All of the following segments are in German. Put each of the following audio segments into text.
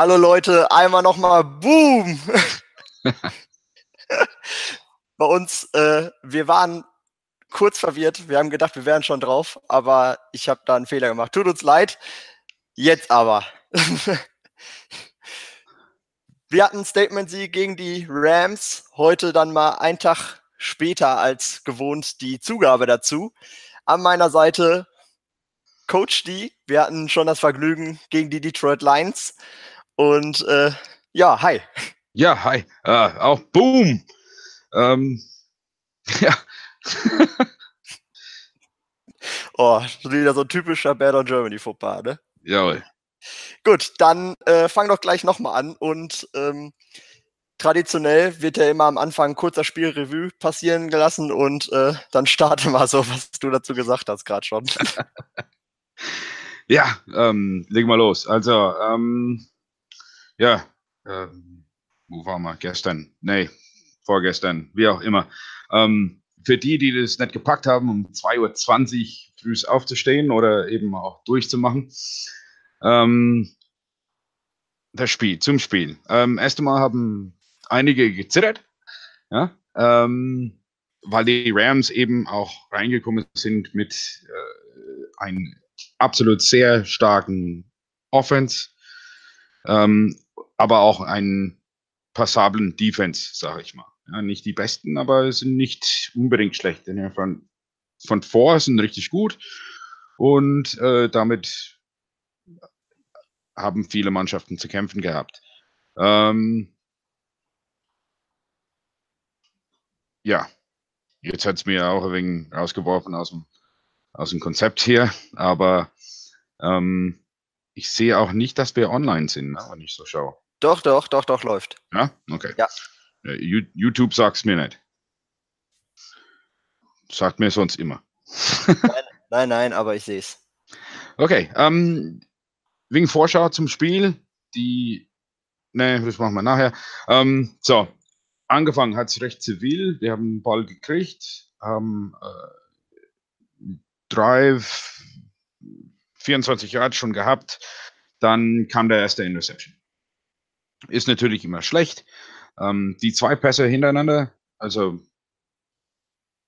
Hallo Leute, einmal nochmal Boom! Bei uns, äh, wir waren kurz verwirrt. Wir haben gedacht, wir wären schon drauf, aber ich habe da einen Fehler gemacht. Tut uns leid. Jetzt aber. wir hatten Statement-Sieg gegen die Rams. Heute dann mal einen Tag später als gewohnt die Zugabe dazu. An meiner Seite Coach D. Wir hatten schon das Vergnügen gegen die Detroit Lions. Und äh, ja, hi. Ja, hi. Äh, auch Boom. Ähm, ja. oh, wieder so ein typischer Bad on Germany Fauxpas, ne? Jawohl. Gut, dann äh, fang doch gleich nochmal an und ähm, traditionell wird ja immer am Anfang ein kurzer Spielrevue passieren gelassen und äh, dann starte mal so, was du dazu gesagt hast gerade schon. ja, ähm, legen wir los. Also, ähm, ja, ähm, wo waren wir? Gestern? Nee, vorgestern, wie auch immer. Ähm, für die, die das nicht gepackt haben, um 2.20 Uhr früh aufzustehen oder eben auch durchzumachen, ähm, das Spiel, zum Spiel. Ähm, erst einmal haben einige gezittert, ja, ähm, weil die Rams eben auch reingekommen sind mit äh, einem absolut sehr starken Offense, ähm, aber auch einen passablen Defense, sage ich mal. Ja, nicht die besten, aber sind nicht unbedingt schlecht. Denn von, von vor sind richtig gut und äh, damit haben viele Mannschaften zu kämpfen gehabt. Ähm, ja, jetzt hat es mir auch ein wenig rausgeworfen aus dem, aus dem Konzept hier, aber ähm, ich sehe auch nicht, dass wir online sind, ne, wenn ich so schaue. Doch, doch, doch, doch, läuft. Ja, okay. Ja. Äh, YouTube sagt es mir nicht. Sagt mir sonst immer. nein, nein, nein, aber ich sehe es. Okay, ähm, wegen Vorschau zum Spiel, die, ne, das machen wir nachher. Ähm, so, angefangen hat es recht zivil. Wir haben den Ball gekriegt, haben äh, Drive, 24 Yards schon gehabt. Dann kam der erste Interception. Ist natürlich immer schlecht. Ähm, die zwei Pässe hintereinander, also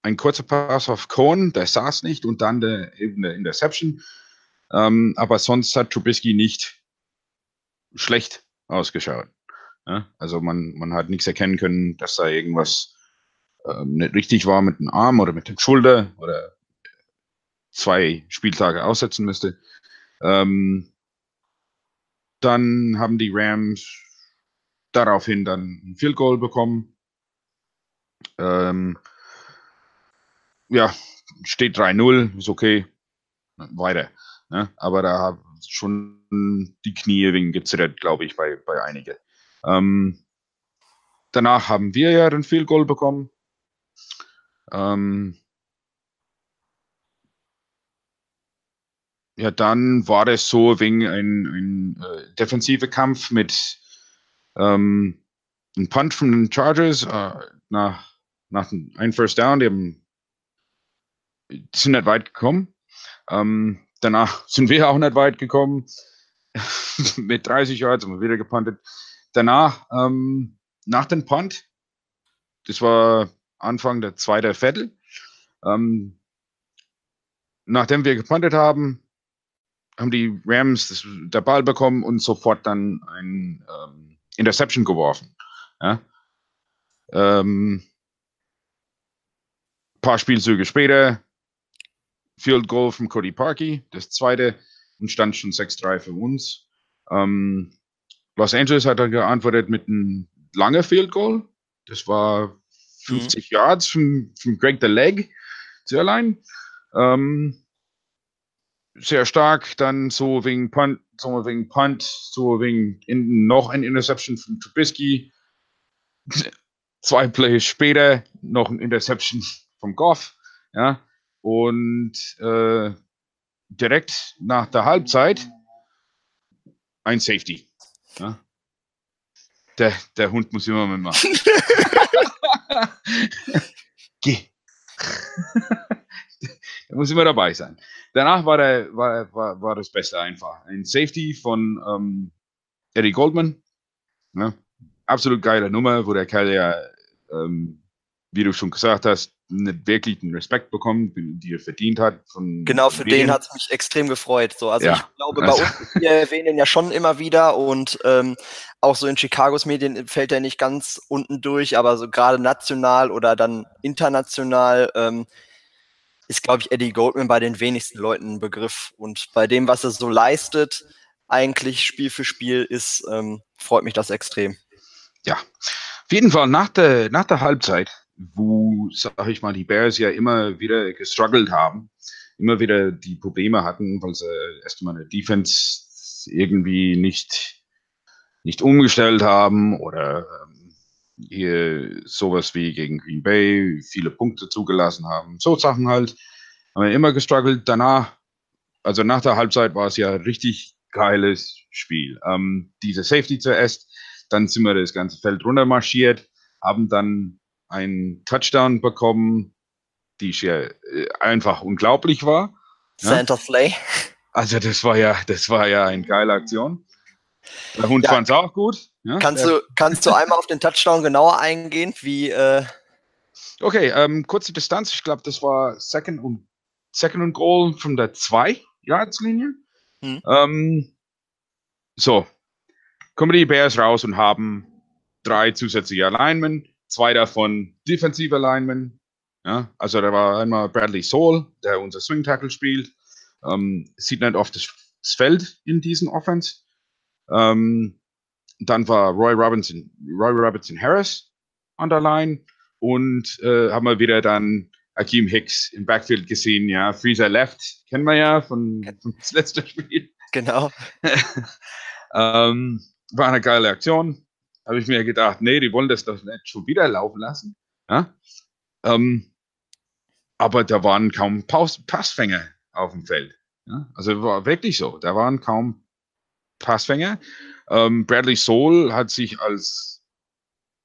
ein kurzer Pass auf Cohn, der saß nicht und dann der, eben der Interception. Ähm, aber sonst hat Trubisky nicht schlecht ausgeschaut. Ja? Also man, man hat nichts erkennen können, dass da irgendwas ähm, nicht richtig war mit dem Arm oder mit dem Schulter oder zwei Spieltage aussetzen müsste. Ähm, dann haben die Rams daraufhin dann ein Field Goal bekommen. Ähm, ja, steht 3-0, ist okay. Weiter. Ne? Aber da haben schon die Knie wegen gezittert, glaube ich, bei, bei einigen. Ähm, danach haben wir ja den Field Goal bekommen. Ähm, ja, dann war das so wegen ein, ein äh, defensiver Kampf mit ähm, ein Punt von den Chargers äh, nach, nach einem First Down. Die, haben, die sind nicht weit gekommen. Ähm, danach sind wir auch nicht weit gekommen. Mit 30 Yards haben wir wieder gepuntet. Danach, ähm, nach dem Punt, das war Anfang der zweiten Viertel, ähm, nachdem wir gepuntet haben, haben die Rams das, der Ball bekommen und sofort dann ein ähm, Interception geworfen. Ja? Ähm, paar Spielzüge später, Field Goal von Cody Parkey, das zweite, und stand schon 6-3 für uns. Ähm, Los Angeles hat dann geantwortet mit einem langen Field Goal. Das war 50 mhm. Yards von, von Greg the Leg sehr allein. Ähm, sehr stark, dann so wegen Punt, so wegen Punt, so wegen in, noch ein Interception von Trubisky. Zwei Plays später noch ein Interception vom Goff, ja, und äh, direkt nach der Halbzeit ein Safety. Ja. Der, der Hund muss immer mitmachen. Geh. Der muss immer dabei sein danach war, der, war, war, war das Beste einfach. Ein Safety von, ähm, Eddie Goldman. Ne? Absolut geile Nummer, wo der Kerl ja, ähm, wie du schon gesagt hast, nicht wirklich den Respekt bekommen, die er verdient hat. genau, für den hat es mich extrem gefreut. So, also ja. ich glaube, bei also. uns, wir erwähnen ihn ja schon immer wieder und ähm, auch so in Chicagos Medien fällt er nicht ganz unten durch, aber so gerade national oder dann international ähm, ist, glaube ich, Eddie Goldman bei den wenigsten Leuten ein Begriff. Und bei dem, was er so leistet, eigentlich Spiel für Spiel ist, ähm, freut mich das extrem. Ja, auf jeden Fall nach der, nach der Halbzeit, wo, sag ich mal, die Bears ja immer wieder gestruggelt haben, immer wieder die Probleme hatten, weil sie erstmal eine Defense irgendwie nicht, nicht umgestellt haben oder ähm, hier sowas wie gegen Green Bay viele Punkte zugelassen haben. So Sachen halt. Haben wir immer gestruggelt. Danach, also nach der Halbzeit war es ja richtig geiles Spiel. Ähm, diese Safety zuerst, dann sind wir das ganze Feld runter marschiert, haben dann einen Touchdown bekommen, die ja äh, einfach unglaublich war. Santa ja? Slay. Also das war ja, das war ja eine geile Aktion. Der Hund ja. fand es auch gut. Ja? Kannst, du, kannst du einmal auf den Touchdown genauer eingehen, wie. Äh okay, ähm, kurze Distanz. Ich glaube, das war Second und, Second und Goal von der 2-Yards-Linie. Hm. Ähm, so, kommen die Bears raus und haben drei zusätzliche Alignment, zwei davon defensive Alignment. Ja, also da war einmal Bradley Soul, der unser Swing Tackle spielt. Ähm, sieht nicht oft das, das Feld in diesen Offense. Ähm, dann war Roy Robinson, Roy Robinson Harris an der Line und äh, haben wir wieder dann Akeem Hicks im Backfield gesehen, ja. Freezer Left kennen wir ja von, von das letzte Spiel. Genau. ähm, war eine geile Aktion. Habe ich mir gedacht, nee, die wollen das doch nicht schon wieder laufen lassen. Ja? Ähm, aber da waren kaum Pass Passfänger auf dem Feld. Ja? Also war wirklich so. Da waren kaum Passfänger. Ähm, Bradley Soul hat sich als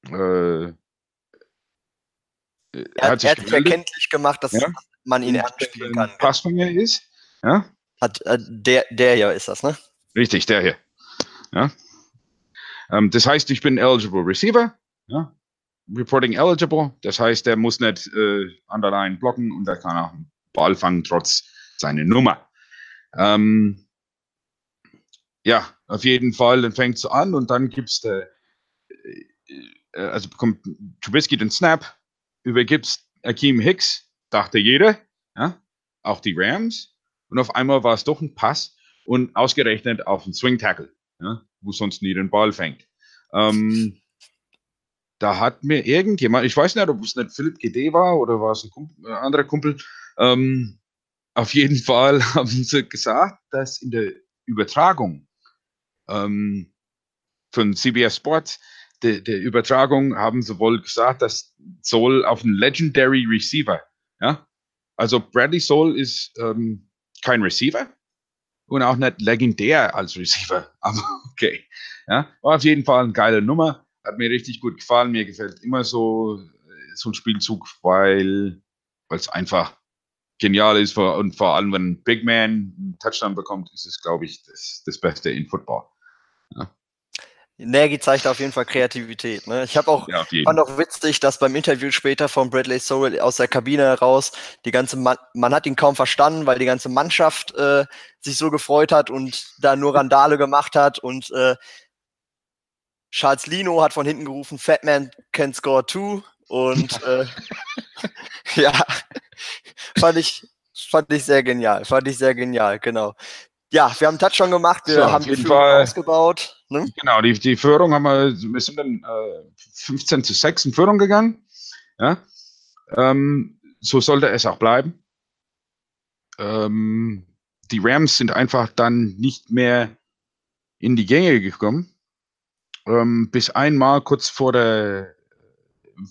äh, er, hat sich, er hat sich erkenntlich gemacht, dass ja? man ihn anspielen kann. Passfänger ist. Ja? Hat, äh, der, der hier ist das, ne? Richtig, der hier. Ja? Ähm, das heißt, ich bin eligible Receiver. Ja? Reporting eligible. Das heißt, der muss nicht äh, an der Line blocken und er kann auch einen Ball fangen, trotz seiner Nummer. Ähm, ja, auf jeden Fall, dann fängt es an und dann gibt es, äh, also bekommt Trubisky den Snap, übergibt Akeem Hicks, dachte jeder, ja, auch die Rams. Und auf einmal war es doch ein Pass und ausgerechnet auf den Swing Tackle, ja, wo sonst nie den Ball fängt. Ähm, da hat mir irgendjemand, ich weiß nicht, ob es nicht Philipp GD war oder war es ein, Kumpel, ein anderer Kumpel, ähm, auf jeden Fall haben sie gesagt, dass in der Übertragung ähm, von CBS Sports der, der Übertragung haben sie wohl gesagt, das soll auf einen Legendary Receiver. Ja? Also Bradley Soul ist ähm, kein Receiver und auch nicht legendär als Receiver. Aber okay. Ja? War auf jeden Fall eine geile Nummer. Hat mir richtig gut gefallen. Mir gefällt immer so, so ein Spielzug, weil es einfach genial ist und vor allem, wenn ein Big Man einen Touchdown bekommt, ist es, glaube ich, das, das Beste in Football. Ja. Nagy zeigt auf jeden Fall Kreativität. Ne? Ich habe auch ja, fand auch witzig, dass beim Interview später von Bradley Sowell aus der Kabine heraus die ganze Man, man hat ihn kaum verstanden, weil die ganze Mannschaft äh, sich so gefreut hat und da nur Randale gemacht hat und äh, Charles Lino hat von hinten gerufen, Fat Man can score too und äh, ja, fand ich fand ich sehr genial, fand ich sehr genial, genau. Ja, wir haben einen Touchdown gemacht, wir so, haben die Führung Fall, ausgebaut. Ne? Genau, die, die Führung haben wir, wir sind dann äh, 15 zu 6 in Führung gegangen. Ja? Ähm, so sollte es auch bleiben. Ähm, die Rams sind einfach dann nicht mehr in die Gänge gekommen. Ähm, bis einmal kurz vor der,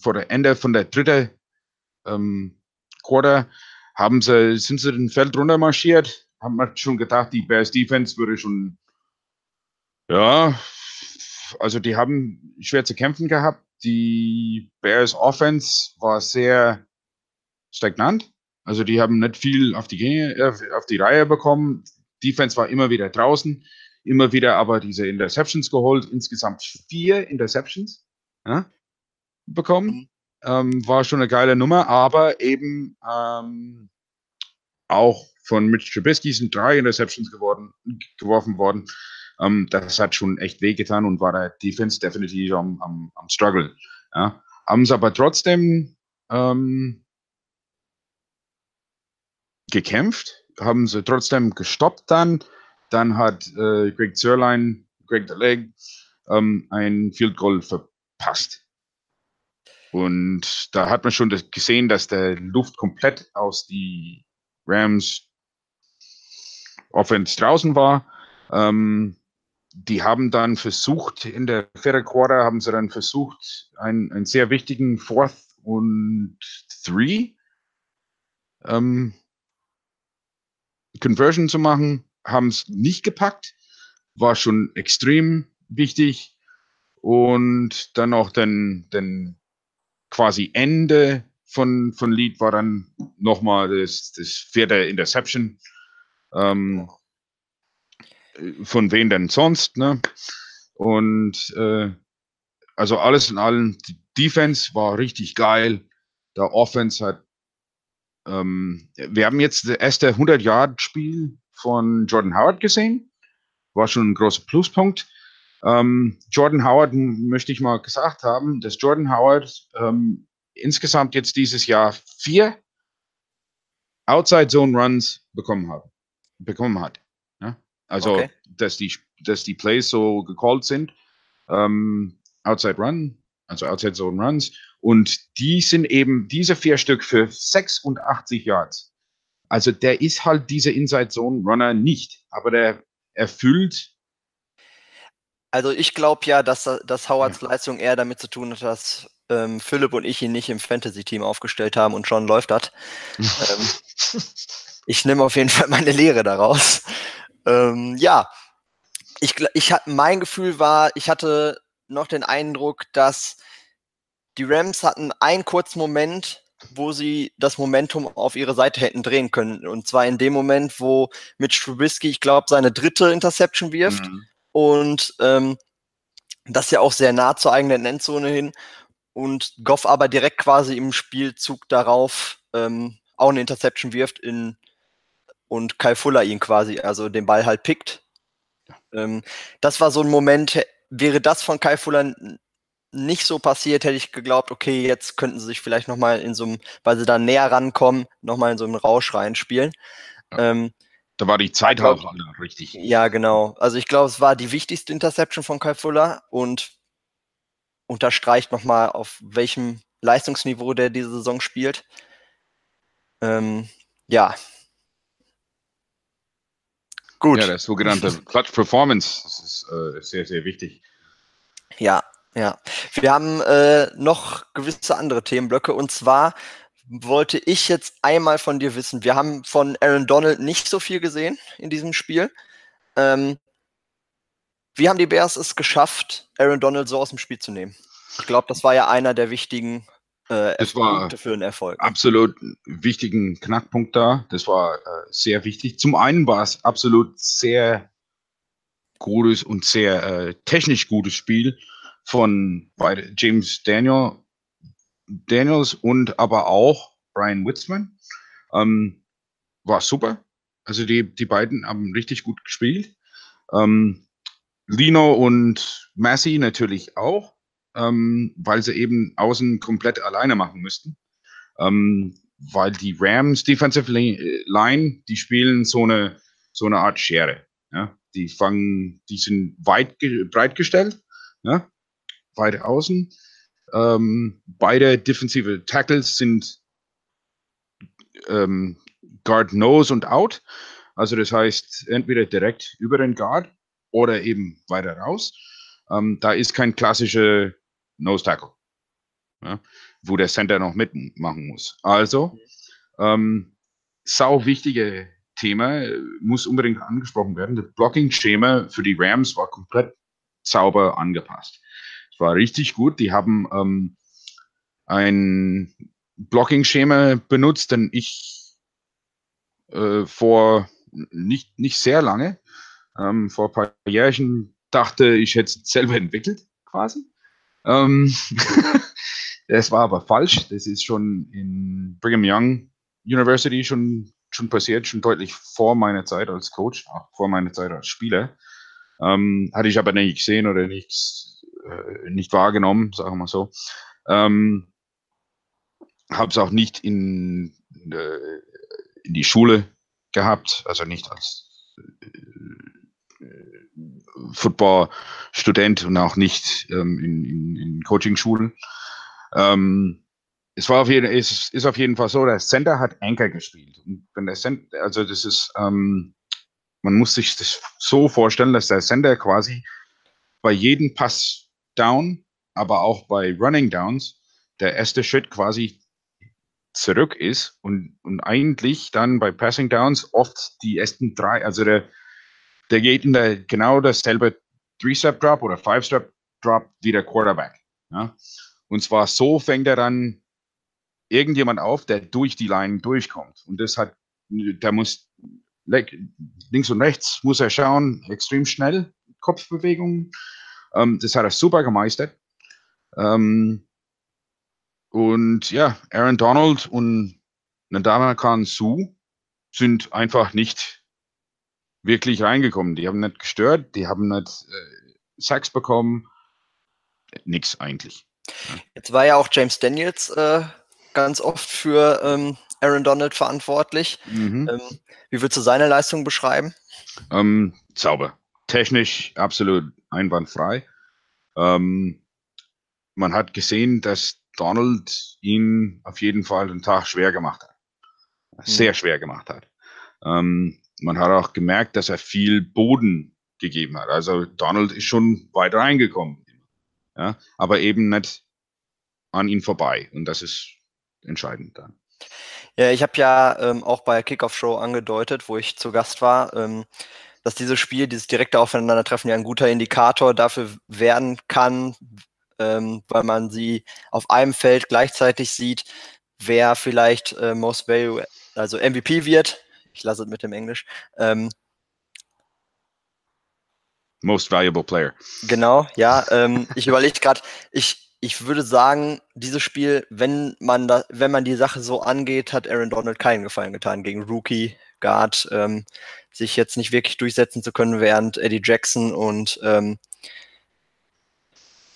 vor der Ende von der dritten ähm, Quarter haben sie, sind sie den Feld runter marschiert, haben wir schon gedacht, die Bears Defense würde schon, ja, also die haben schwer zu kämpfen gehabt. Die Bears Offense war sehr stagnant. Also die haben nicht viel auf die, Gänge, äh, auf die Reihe bekommen. Defense war immer wieder draußen. immer wieder aber diese Interceptions geholt, insgesamt vier Interceptions ja, bekommen. Mhm. Ähm, war schon eine geile Nummer, aber eben ähm, auch von Mitch Trubisky sind drei Interceptions geworden, geworfen worden. Ähm, das hat schon echt wehgetan und war der Defense definitiv am, am, am Struggle. Ja. Haben es aber trotzdem ähm, gekämpft, haben sie trotzdem gestoppt dann. Dann hat äh, Greg Zerline, Greg the Leg, ähm, ein Field Goal verpasst. Und da hat man schon das gesehen, dass der Luft komplett aus die Rams Offense draußen war. Ähm, die haben dann versucht, in der vierten Quarter haben sie dann versucht, einen, einen sehr wichtigen Fourth und Three ähm, Conversion zu machen, haben es nicht gepackt, war schon extrem wichtig und dann auch den, den quasi Ende von, von Lead war dann nochmal das, das vierte Interception. Ähm, von wem denn sonst, ne? Und äh, also alles in allem, die Defense war richtig geil. Der Offense hat, ähm, wir haben jetzt das erste 100-Yard-Spiel von Jordan Howard gesehen. War schon ein großer Pluspunkt. Ähm, Jordan Howard möchte ich mal gesagt haben, dass Jordan Howard ähm, insgesamt jetzt dieses Jahr vier Outside Zone Runs bekommen hat. Bekommen hat. Ja? Also, okay. dass, die, dass die Plays so gecallt sind. Ähm, Outside Run, also Outside Zone Runs. Und die sind eben diese vier Stück für 86 Yards. Also der ist halt dieser Inside Zone Runner nicht, aber der erfüllt. Also ich glaube ja, dass, dass Howards ja. Leistung eher damit zu tun hat, dass ähm, Philipp und ich ihn nicht im Fantasy-Team aufgestellt haben und schon läuft das. ähm, ich nehme auf jeden Fall meine Lehre daraus. Ähm, ja, ich, ich hatte, mein Gefühl war, ich hatte noch den Eindruck, dass die Rams hatten einen kurzen Moment, wo sie das Momentum auf ihre Seite hätten drehen können. Und zwar in dem Moment, wo Mitch Trubisky, ich glaube, seine dritte Interception wirft. Mhm. Und ähm, das ja auch sehr nah zur eigenen Endzone hin und Goff aber direkt quasi im Spielzug darauf ähm, auch eine Interception wirft in, und Kai Fuller ihn quasi, also den Ball halt pickt. Ähm, das war so ein Moment, wäre das von Kai Fuller nicht so passiert, hätte ich geglaubt, okay, jetzt könnten sie sich vielleicht nochmal in so einem, weil sie da näher rankommen, nochmal in so einen Rausch reinspielen. Ja. Ähm, da war die Zeit halt richtig. Ja, genau. Also ich glaube, es war die wichtigste Interception von Kai Fuller und unterstreicht nochmal, auf welchem Leistungsniveau der diese Saison spielt. Ähm, ja. Gut. Ja, der sogenannte Clutch Performance das ist äh, sehr, sehr wichtig. Ja, ja. Wir haben äh, noch gewisse andere Themenblöcke und zwar wollte ich jetzt einmal von dir wissen, wir haben von Aaron Donald nicht so viel gesehen in diesem Spiel. Ähm, wie haben die Bears es geschafft, Aaron Donald so aus dem Spiel zu nehmen? Ich glaube, das war ja einer der wichtigen äh, das für einen Erfolg. Absolut wichtigen Knackpunkt da. Das war äh, sehr wichtig. Zum einen war es absolut sehr gutes und sehr äh, technisch gutes Spiel von beide, James Daniel, Daniels und aber auch Brian Witzman. Ähm, war super. Also die, die beiden haben richtig gut gespielt. Ähm, Lino und Massey natürlich auch, ähm, weil sie eben außen komplett alleine machen müssten. Ähm, weil die Rams Defensive Line, die spielen so eine, so eine Art Schere. Ja? Die fangen, die sind weit breit gestellt, ja? weit außen. Ähm, beide defensive Tackles sind ähm, Guard Nose und Out. Also das heißt entweder direkt über den Guard oder eben weiter raus. Ähm, da ist kein klassischer Nose Tackle, ja, wo der Center noch mitmachen muss. Also, ähm, sau wichtige Thema, muss unbedingt angesprochen werden. Das Blocking-Schema für die Rams war komplett sauber angepasst. Es war richtig gut. Die haben ähm, ein Blocking-Schema benutzt, denn ich äh, vor nicht, nicht sehr lange Ähm, vor ein paar Jährchen dachte ich hätte es selber entwickelt, quasi. Ähm, das war aber falsch. Das ist schon in Brigham Young University schon, schon passiert, schon deutlich vor meiner Zeit als Coach, auch vor meiner Zeit als Spieler. Ähm, hatte ich aber nicht gesehen oder nichts, äh, nicht wahrgenommen, sagen wir mal so. Ähm, Habe es auch nicht in, äh, in die Schule gehabt, also nicht als äh, Football-Student und auch nicht ähm, in, in, in Coaching-Schulen. Ähm, es war auf jeden, es ist auf jeden Fall so, der Center hat Anchor gespielt. Und wenn der Center, also das ist, ähm, man muss sich das so vorstellen, dass der Center quasi bei jedem Pass down, aber auch bei Running Downs, der erste Schritt quasi zurück ist und, und eigentlich dann bei Passing Downs oft die ersten drei, also der, der geht in der genau dasselbe Three-Step-Drop oder Five-Step-Drop wie der Quarterback. Ja? Und zwar so fängt er dann irgendjemand auf, der durch die Line durchkommt. Und das hat, der muss links und rechts muss er schauen, extrem schnell, Kopfbewegungen. Ähm, das hat er super gemeistert. Ähm, und ja, Aaron Donald und Nadama Khan Su sind einfach nicht wirklich reingekommen. Die haben nicht gestört, die haben nicht äh, Sacks bekommen. Nix eigentlich. Jetzt war ja auch James Daniels äh, ganz oft für ähm, Aaron Donald verantwortlich. Mhm. Ähm, wie würdest du seine Leistung beschreiben? Ähm, sauber. Technisch absolut einwandfrei. Ähm, man hat gesehen, dass Donald ihn auf jeden Fall den Tag schwer gemacht hat. Sehr mhm. schwer gemacht hat. Ähm, man hat auch gemerkt, dass er viel Boden gegeben hat. Also Donald ist schon weit reingekommen. Ja, aber eben nicht an ihn vorbei. Und das ist entscheidend dann. Ja, ich habe ja ähm, auch bei Kickoff Show angedeutet, wo ich zu Gast war, ähm, dass dieses Spiel, dieses direkte Aufeinandertreffen ja ein guter Indikator dafür werden kann, ähm, weil man sie auf einem Feld gleichzeitig sieht, wer vielleicht äh, Most Value, also MVP wird. Ich lasse es mit dem Englisch. Ähm, Most Valuable Player. Genau, ja. Ähm, ich überlege gerade, ich, ich würde sagen, dieses Spiel, wenn man da, wenn man die Sache so angeht, hat Aaron Donald keinen Gefallen getan gegen Rookie Guard, ähm, sich jetzt nicht wirklich durchsetzen zu können, während Eddie Jackson und ähm,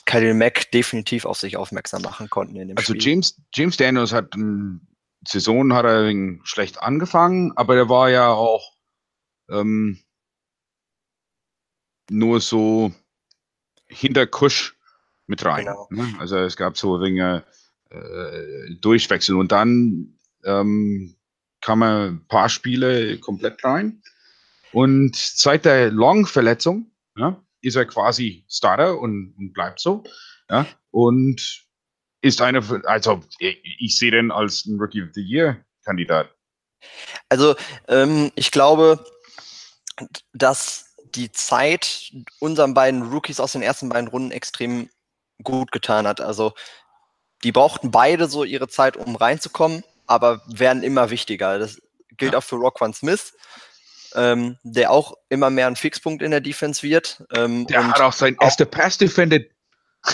Khalil Mack definitiv auf sich aufmerksam machen konnten in dem also Spiel. Also James, James Daniels hat eine Saison hat er schlecht angefangen, aber der war ja auch ähm, nur so hinter Kusch mit rein. Genau. Ne? Also es gab so Dinge äh, Durchwechsel und dann ähm, kam er ein paar Spiele komplett rein. Und seit der Long-Verletzung ja, ist er quasi Starter und, und, bleibt so. Ja, und ist eine, also ich, ich sehe den als ein Rookie of the Year-Kandidat. Also ähm, ich glaube, dass die Zeit unseren beiden Rookies aus den ersten beiden Runden extrem gut getan hat. Also die brauchten beide so ihre Zeit, um reinzukommen, aber werden immer wichtiger. Das gilt ja. auch für Rockwan Smith, ähm, der auch immer mehr ein Fixpunkt in der Defense wird. Ähm, der hat auch sein erster Pass defended.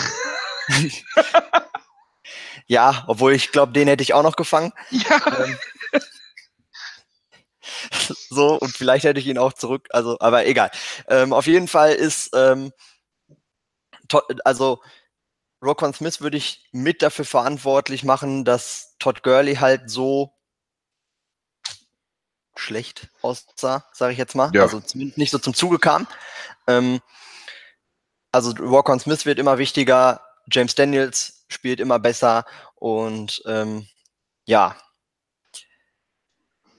ja, obwohl ich glaube, den hätte ich auch noch gefangen. Ja. Ähm, so, und vielleicht hätte ich ihn auch zurück, also, aber egal. Ähm, auf jeden Fall ist, ähm, also Rockon Smith würde ich mit dafür verantwortlich machen, dass Todd Gurley halt so schlecht aussah, sage ich jetzt mal. Ja. Also zumindest nicht so zum Zuge kam. Ähm, also Rockon Smith wird immer wichtiger, James Daniels spielt immer besser und ähm, ja,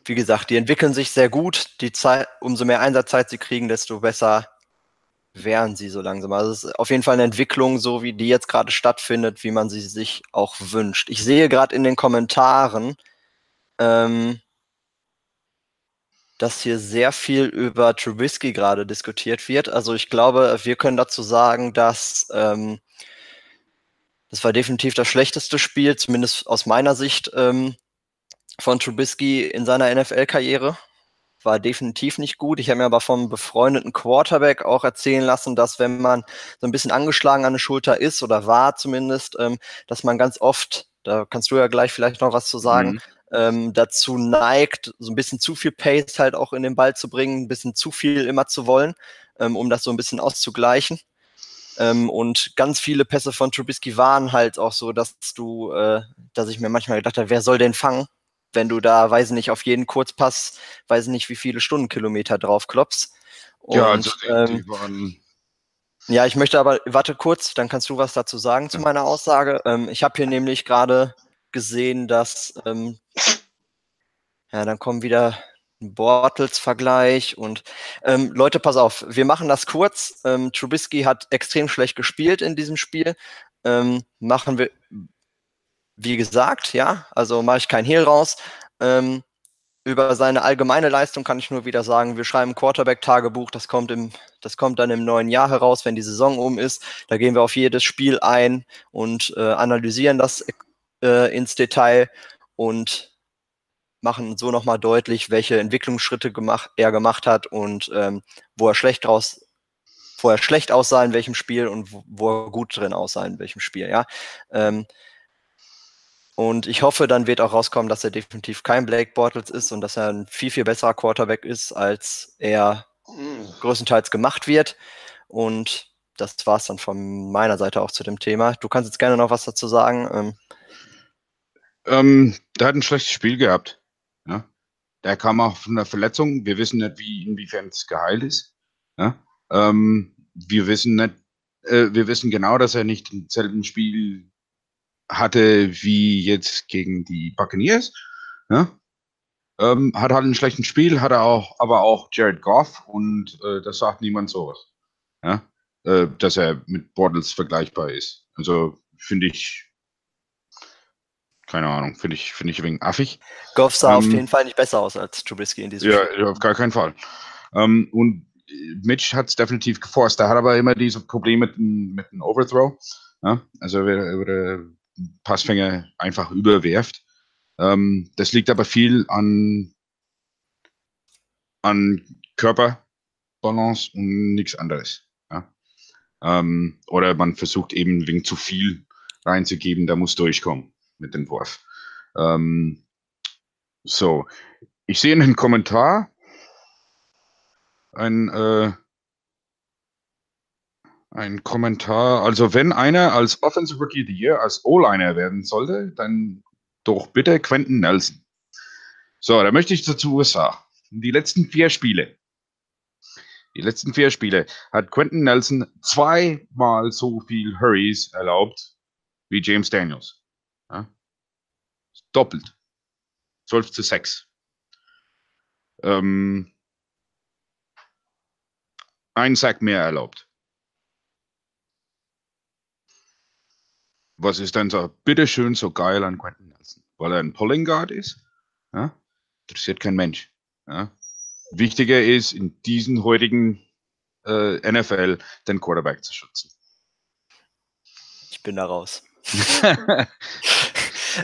wie gesagt, die entwickeln sich sehr gut. Die Zeit, umso mehr Einsatzzeit sie kriegen, desto besser wären sie so langsam. Also es ist auf jeden Fall eine Entwicklung, so wie die jetzt gerade stattfindet, wie man sie sich auch wünscht. Ich sehe gerade in den Kommentaren, ähm, dass hier sehr viel über Trubisky gerade diskutiert wird. Also ich glaube, wir können dazu sagen, dass ähm, das war definitiv das schlechteste Spiel, zumindest aus meiner Sicht, ähm, von Trubisky in seiner NFL-Karriere war definitiv nicht gut. Ich habe mir aber vom befreundeten Quarterback auch erzählen lassen, dass wenn man so ein bisschen angeschlagen an der Schulter ist oder war zumindest, ähm, dass man ganz oft, da kannst du ja gleich vielleicht noch was zu sagen, mhm. ähm, dazu neigt, so ein bisschen zu viel Pace halt auch in den Ball zu bringen, ein bisschen zu viel immer zu wollen, ähm, um das so ein bisschen auszugleichen. Ähm, und ganz viele Pässe von Trubisky waren halt auch so, dass du, äh, dass ich mir manchmal gedacht habe, wer soll denn fangen? wenn du da, weiß nicht, auf jeden Kurzpass, weiß nicht, wie viele Stundenkilometer drauf klopfst. Und, ja, also ähm, die waren ja, ich möchte aber, warte kurz, dann kannst du was dazu sagen zu meiner Aussage. Ähm, ich habe hier nämlich gerade gesehen, dass, ähm, ja, dann kommen wieder Bortles-Vergleich und ähm, Leute, pass auf, wir machen das kurz. Ähm, Trubisky hat extrem schlecht gespielt in diesem Spiel. Ähm, machen wir, wie gesagt, ja, also mache ich kein Hehl raus. Ähm, über seine allgemeine Leistung kann ich nur wieder sagen, wir schreiben Quarterback-Tagebuch, das kommt das kommt dann im neuen Jahr heraus, wenn die Saison um ist. Da gehen wir auf jedes Spiel ein und äh, analysieren das äh, ins Detail und machen so nochmal deutlich, welche Entwicklungsschritte gemacht, er gemacht hat und ähm, wo er schlecht draus, wo er schlecht aussah in welchem Spiel und wo, wo er gut drin aussah in welchem Spiel, ja. Ähm, und ich hoffe, dann wird auch rauskommen, dass er definitiv kein Blake Bortles ist und dass er ein viel, viel besserer Quarterback ist, als er mhm. größtenteils gemacht wird. Und das war es dann von meiner Seite auch zu dem Thema. Du kannst jetzt gerne noch was dazu sagen. Ähm, ähm, der hat ein schlechtes Spiel gehabt. Ja? Der kam auch von einer Verletzung. Wir wissen nicht, wie, inwiefern es geheilt ist. Ja? Ähm, wir wissen nicht, äh, wir wissen genau, dass er nicht im selben Spiel hatte wie jetzt gegen die Buccaneers. Ja? Ähm, hat halt ein schlechtes Spiel, hat er auch, aber auch Jared Goff und äh, das sagt niemand sowas. Ja? Äh, dass er mit Bortles vergleichbar ist. Also finde ich, keine Ahnung, finde ich, finde ich ein wenig affig. Goff sah ähm, auf jeden Fall nicht besser aus als Trubisky in diesem ja, Spiel. Ja, auf gar keinen Fall. Ähm, und Mitch hat es definitiv geforst. Er hat aber immer diese Probleme mit, mit dem Overthrow. Ja? Also er, er, Passfänger einfach überwerft. Ähm, das liegt aber viel an, an Körperbalance und nichts anderes. Ja? Ähm, oder man versucht eben wegen zu viel reinzugeben, da muss durchkommen mit dem Wurf. Ähm, so, ich sehe einen Kommentar, ein äh, ein Kommentar. Also, wenn einer als Offensive Rookie of the Year, als O-Liner werden sollte, dann doch bitte Quentin Nelson. So, da möchte ich dazu sagen. Die letzten vier Spiele, die letzten vier Spiele hat Quentin Nelson zweimal so viel Hurries erlaubt wie James Daniels. Ja? Doppelt. 12 zu 6. Ähm, ein Sack mehr erlaubt. was ist denn so bitteschön so geil an Quentin Nelson? Weil er ein Pulling Guard ist? Ja? Interessiert kein Mensch. Ja? Wichtiger ist in diesen heutigen äh, NFL den Quarterback zu schützen. Ich bin da raus.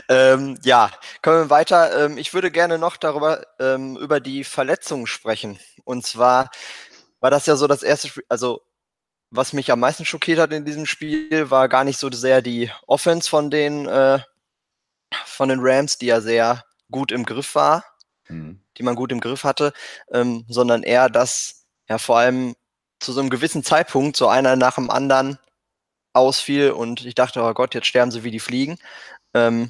ähm, ja, kommen wir weiter. Ähm, ich würde gerne noch darüber ähm, über die Verletzungen sprechen. Und zwar war das ja so das erste Spiel, also was mich am meisten schockiert hat in diesem Spiel, war gar nicht so sehr die Offense von den, äh, von den Rams, die ja sehr gut im Griff war, mhm. die man gut im Griff hatte, ähm, sondern eher, dass ja vor allem zu so einem gewissen Zeitpunkt so einer nach dem anderen ausfiel und ich dachte, oh Gott, jetzt sterben sie wie die Fliegen. Ähm,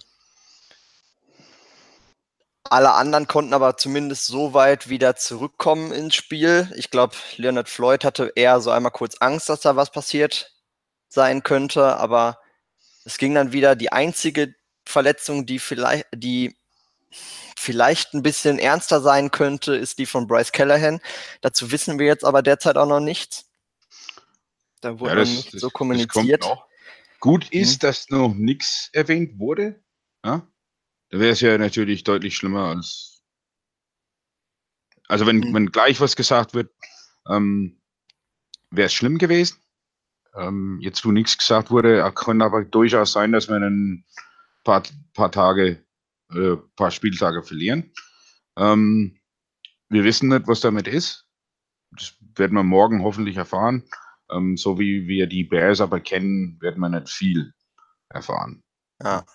alle anderen konnten aber zumindest so weit wieder zurückkommen ins Spiel. Ich glaube, Leonard Floyd hatte eher so einmal kurz Angst, dass da was passiert sein könnte, aber es ging dann wieder. Die einzige Verletzung, die vielleicht, die vielleicht ein bisschen ernster sein könnte, ist die von Bryce Callahan. Dazu wissen wir jetzt aber derzeit auch noch nichts. Da wurde ja, das, nicht so kommuniziert. Gut ist, mhm. dass noch nichts erwähnt wurde. Ja? Da wäre es ja natürlich deutlich schlimmer als. Also wenn, mhm. wenn gleich was gesagt wird, ähm, wäre es schlimm gewesen. Ähm, jetzt, wo nichts gesagt wurde, kann aber durchaus sein, dass wir ein paar, paar Tage, äh, paar Spieltage verlieren. Ähm, wir wissen nicht, was damit ist. Das werden wir morgen hoffentlich erfahren. Ähm, so wie wir die Bears aber kennen, werden wir nicht viel erfahren. Ja.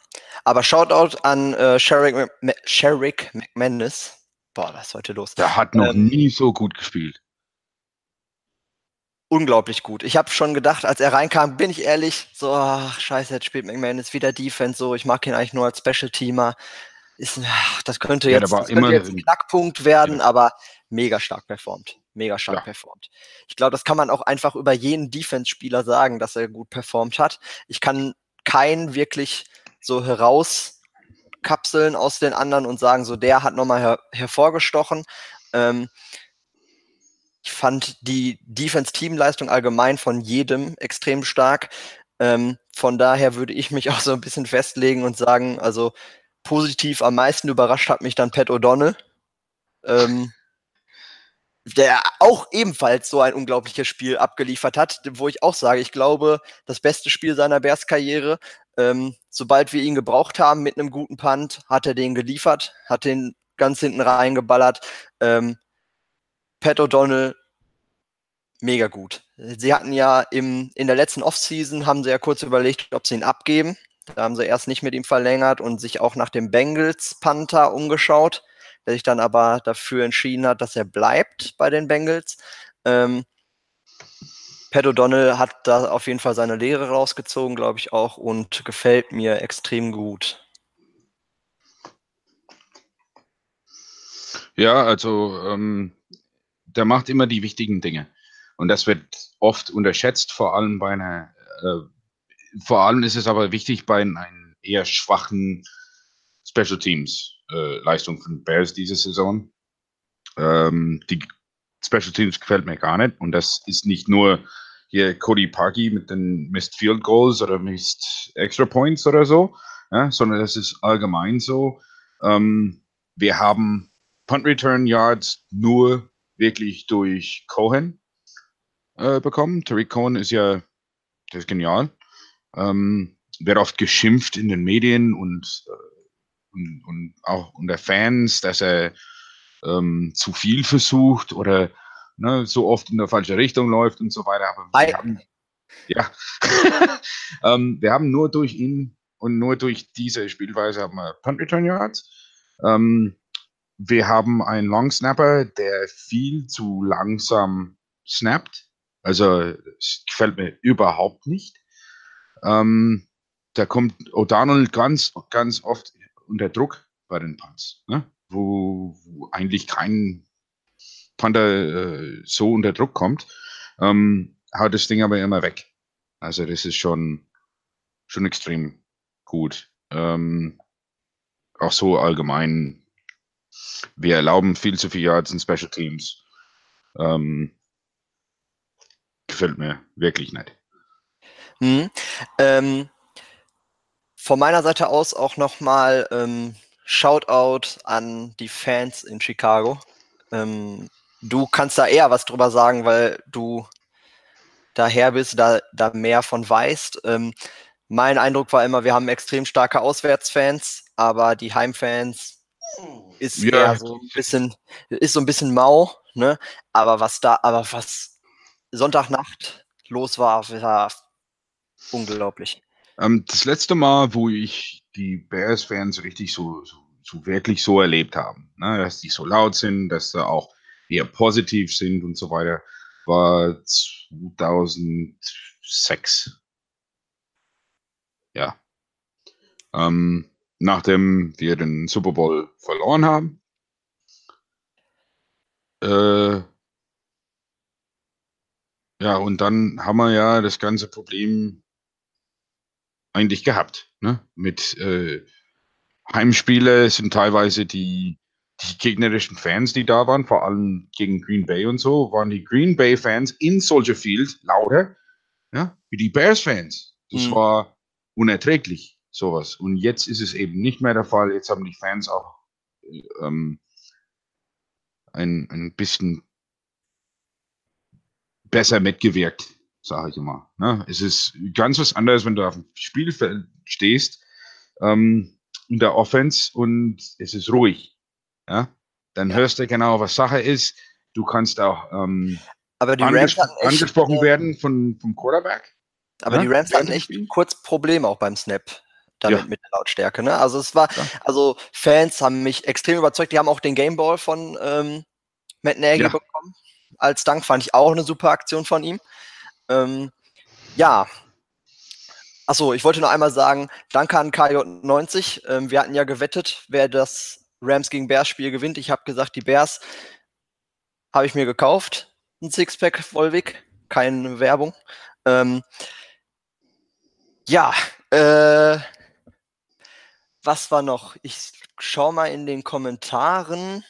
Aber Shoutout an äh, Sherrick, Sherrick McManus. Boah, was ist heute los? Der hat noch ähm, nie so gut gespielt. Unglaublich gut. Ich habe schon gedacht, als er reinkam, bin ich ehrlich, so, ach, scheiße, jetzt spielt McManus wieder Defense, so, ich mag ihn eigentlich nur als Special-Teamer. Ist, ach, das könnte jetzt, ja, das könnte jetzt ein Knackpunkt werden, ja. aber mega stark performt. Mega stark ja. performt. Ich glaube, das kann man auch einfach über jeden Defense-Spieler sagen, dass er gut performt hat. Ich kann keinen wirklich so herauskapseln aus den anderen und sagen, so der hat nochmal her hervorgestochen. Ähm, ich fand die Defense-Teamleistung allgemein von jedem extrem stark. Ähm, von daher würde ich mich auch so ein bisschen festlegen und sagen, also positiv am meisten überrascht hat mich dann Pat O'Donnell. Ähm, der auch ebenfalls so ein unglaubliches Spiel abgeliefert hat, wo ich auch sage, ich glaube, das beste Spiel seiner Bears-Karriere. Ähm, sobald wir ihn gebraucht haben mit einem guten Punt, hat er den geliefert, hat den ganz hinten reingeballert. Ähm, Pat O'Donnell, mega gut. Sie hatten ja im, in der letzten Offseason, haben sie ja kurz überlegt, ob sie ihn abgeben. Da haben sie erst nicht mit ihm verlängert und sich auch nach dem Bengals Panther umgeschaut der sich dann aber dafür entschieden hat, dass er bleibt bei den Bengals. Ähm, Pat O'Donnell hat da auf jeden Fall seine Lehre rausgezogen, glaube ich auch, und gefällt mir extrem gut. Ja, also ähm, der macht immer die wichtigen Dinge. Und das wird oft unterschätzt, vor allem bei einer, äh, vor allem ist es aber wichtig bei einem eher schwachen Special Teams äh, Leistung von Bears diese Saison. Ähm, die Special Teams gefällt mir gar nicht und das ist nicht nur hier Cody Parkey mit den Missed Field Goals oder Missed Extra Points oder so, ja, sondern das ist allgemein so. Ähm, wir haben Punt Return Yards nur wirklich durch Cohen äh, bekommen. Tariq Cohen ist ja, das ist genial. Ähm, wird oft geschimpft in den Medien und äh, und, und auch unter Fans, dass er ähm, zu viel versucht oder ne, so oft in der falsche Richtung läuft und so weiter. Aber wir haben, ja, ähm, wir haben nur durch ihn und nur durch diese Spielweise haben wir Punt Return Yards. Ähm, wir haben einen Long Snapper, der viel zu langsam snappt. Also gefällt mir überhaupt nicht. Ähm, da kommt O'Donnell ganz, ganz oft unter Druck bei den Punts, ne? wo, wo eigentlich kein Panther äh, so unter Druck kommt, ähm, haut das Ding aber immer weg. Also das ist schon, schon extrem gut. Ähm, auch so allgemein. Wir erlauben viel zu viel Yards in Special Teams. Ähm, gefällt mir wirklich nicht. Mhm. Ähm, von meiner Seite aus auch nochmal ähm, Shoutout an die Fans in Chicago. Ähm, du kannst da eher was drüber sagen, weil du daher bist, da, da mehr von weißt. Ähm, mein Eindruck war immer, wir haben extrem starke Auswärtsfans, aber die Heimfans ist ja. eher so ein bisschen, ist so ein bisschen mau, ne? Aber was da, aber was Sonntagnacht los war, war unglaublich. Ähm, das letzte Mal, wo ich die Bears-Fans richtig so, so, so, wirklich so erlebt haben, ne, dass die so laut sind, dass sie auch eher positiv sind und so weiter, war 2006. Ja. Ähm, nachdem wir den Super Bowl verloren haben. Äh, ja, und dann haben wir ja das ganze Problem eigentlich gehabt. Ne? Mit äh, Heimspiele sind teilweise die, die gegnerischen Fans, die da waren, vor allem gegen Green Bay und so, waren die Green Bay-Fans in Soldier Field lauter ja, wie die Bears-Fans. Das mhm. war unerträglich, sowas. Und jetzt ist es eben nicht mehr der Fall. Jetzt haben die Fans auch ähm, ein, ein bisschen besser mitgewirkt sage ich immer. Ne? Es ist ganz was anderes, wenn du auf dem Spielfeld stehst, ähm, in der Offense und es ist ruhig. Ja? dann hörst du genau, was Sache ist. Du kannst auch ähm, aber die Rams angespro echt, angesprochen äh, werden von, vom Quarterback. Aber ja? die Rams hatten echt kurz Probleme auch beim Snap damit ja. mit der Lautstärke. Ne? Also es war, ja. also Fans haben mich extrem überzeugt. Die haben auch den Gameball von ähm, Matt Nagy bekommen. Als Dank fand ich auch eine super Aktion von ihm. Ähm, ja. Achso, ich wollte nur einmal sagen, danke an KJ90. Ähm, wir hatten ja gewettet, wer das Rams gegen Bears Spiel gewinnt. Ich habe gesagt, die Bears habe ich mir gekauft. Ein Sixpack Volvic, keine Werbung. Ähm, ja, äh, was war noch? Ich schau mal in den Kommentaren.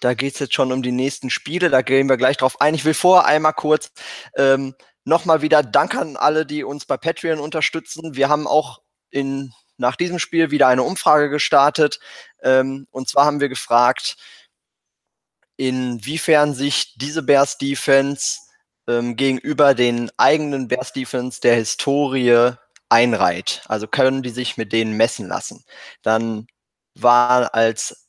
Da geht es jetzt schon um die nächsten Spiele, da gehen wir gleich drauf ein. Ich will vorher einmal kurz ähm, nochmal wieder Dank an alle, die uns bei Patreon unterstützen. Wir haben auch in, nach diesem Spiel wieder eine Umfrage gestartet. Ähm, und zwar haben wir gefragt, inwiefern sich diese Bears Defense ähm, gegenüber den eigenen Bears Defense der Historie einreiht. Also können die sich mit denen messen lassen. Dann war als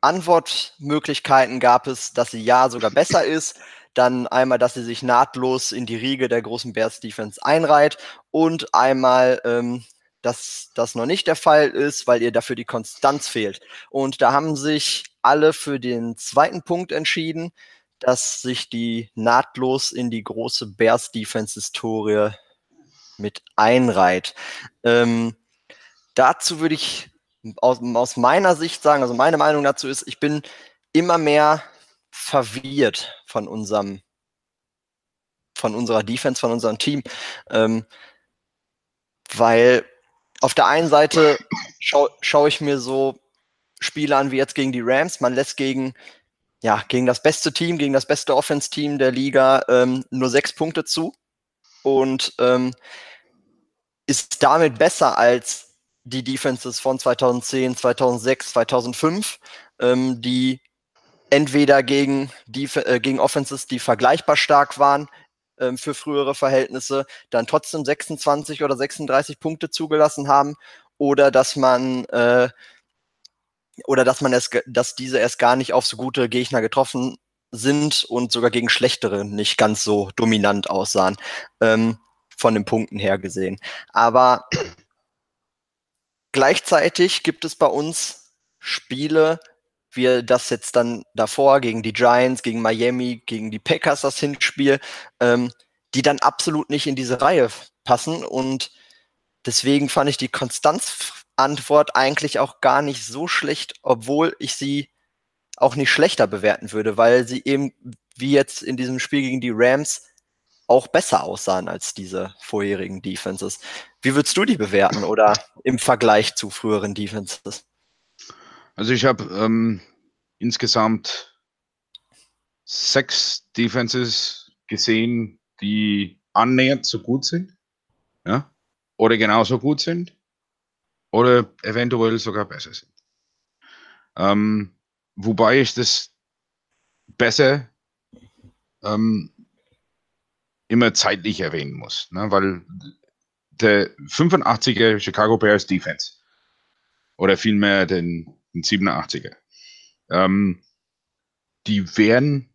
Antwortmöglichkeiten gab es, dass sie ja sogar besser ist. Dann einmal, dass sie sich nahtlos in die Riege der großen Bears Defense einreiht und einmal, ähm, dass das noch nicht der Fall ist, weil ihr dafür die Konstanz fehlt. Und da haben sich alle für den zweiten Punkt entschieden, dass sich die nahtlos in die große Bears Defense Historie mit einreiht. Ähm, dazu würde ich aus, aus meiner Sicht sagen, also meine Meinung dazu ist, ich bin immer mehr verwirrt von unserem, von unserer Defense, von unserem Team. Ähm, weil auf der einen Seite schaue schau ich mir so Spiele an wie jetzt gegen die Rams. Man lässt gegen, ja, gegen das beste Team, gegen das beste Offense-Team der Liga ähm, nur sechs Punkte zu und ähm, ist damit besser als die Defenses von 2010, 2006, 2005, ähm, die entweder gegen, die, äh, gegen Offenses, die vergleichbar stark waren ähm, für frühere Verhältnisse, dann trotzdem 26 oder 36 Punkte zugelassen haben oder dass man äh, oder dass man es, dass diese erst gar nicht auf so gute Gegner getroffen sind und sogar gegen schlechtere nicht ganz so dominant aussahen, ähm, von den Punkten her gesehen. Aber Gleichzeitig gibt es bei uns Spiele, wie das jetzt dann davor gegen die Giants, gegen Miami, gegen die Packers das Hinspiel, ähm, die dann absolut nicht in diese Reihe passen. Und deswegen fand ich die Konstanzantwort eigentlich auch gar nicht so schlecht, obwohl ich sie auch nicht schlechter bewerten würde, weil sie eben, wie jetzt in diesem Spiel gegen die Rams, auch besser aussahen als diese vorherigen Defenses. Wie würdest du die bewerten oder im Vergleich zu früheren Defenses? Also ich habe ähm, insgesamt sechs Defenses gesehen, die annähernd so gut sind, ja, oder genauso gut sind, oder eventuell sogar besser sind. Ähm, wobei ich das besser ähm, immer zeitlich erwähnen muss, ne? weil der 85er Chicago Bears Defense oder vielmehr den, den 87er, ähm, die wären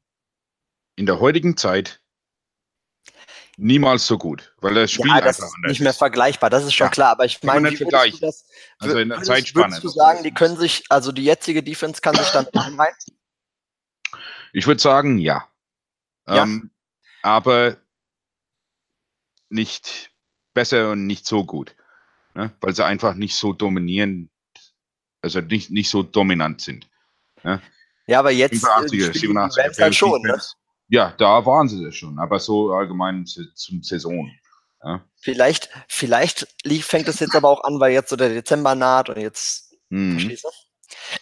in der heutigen Zeit niemals so gut, weil das Spiel ja, das ist nicht mehr vergleichbar, das ist schon ja, klar, aber ich meine, wie würdest du das, also in der würdest, Zeitspanne. Würdest du sagen, die können sich, also die jetzige Defense kann sich dann einreihen? Ich würde sagen, ja. ja. Ähm, aber nicht besser und nicht so gut. Ne? Weil sie einfach nicht so dominierend, also nicht, nicht so dominant sind. Ne? Ja, aber jetzt 85er, 87er, halt schon, ne? Ja, da waren sie das schon, aber so allgemein zum Saison. Ja. Vielleicht, vielleicht fängt es jetzt aber auch an, weil jetzt so der Dezember naht und jetzt mhm.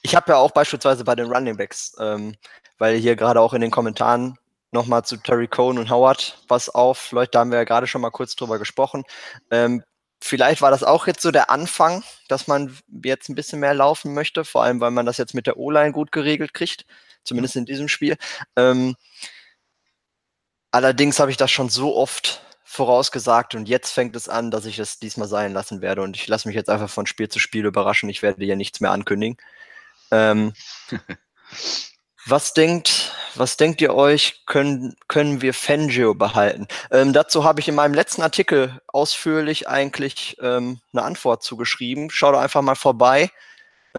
Ich habe ja auch beispielsweise bei den Running Backs, ähm, weil hier gerade auch in den Kommentaren nochmal zu Terry Cohn und Howard was auf. Leute, da haben wir ja gerade schon mal kurz drüber gesprochen. Ähm, vielleicht war das auch jetzt so der Anfang, dass man jetzt ein bisschen mehr laufen möchte, vor allem weil man das jetzt mit der O-Line gut geregelt kriegt, zumindest in diesem Spiel. Ähm, allerdings habe ich das schon so oft vorausgesagt und jetzt fängt es an, dass ich es diesmal sein lassen werde und ich lasse mich jetzt einfach von Spiel zu Spiel überraschen. Ich werde dir nichts mehr ankündigen. Ähm, Was denkt, was denkt ihr euch, können, können wir Fangio behalten? Ähm, dazu habe ich in meinem letzten Artikel ausführlich eigentlich ähm, eine Antwort zugeschrieben. Schau doch einfach mal vorbei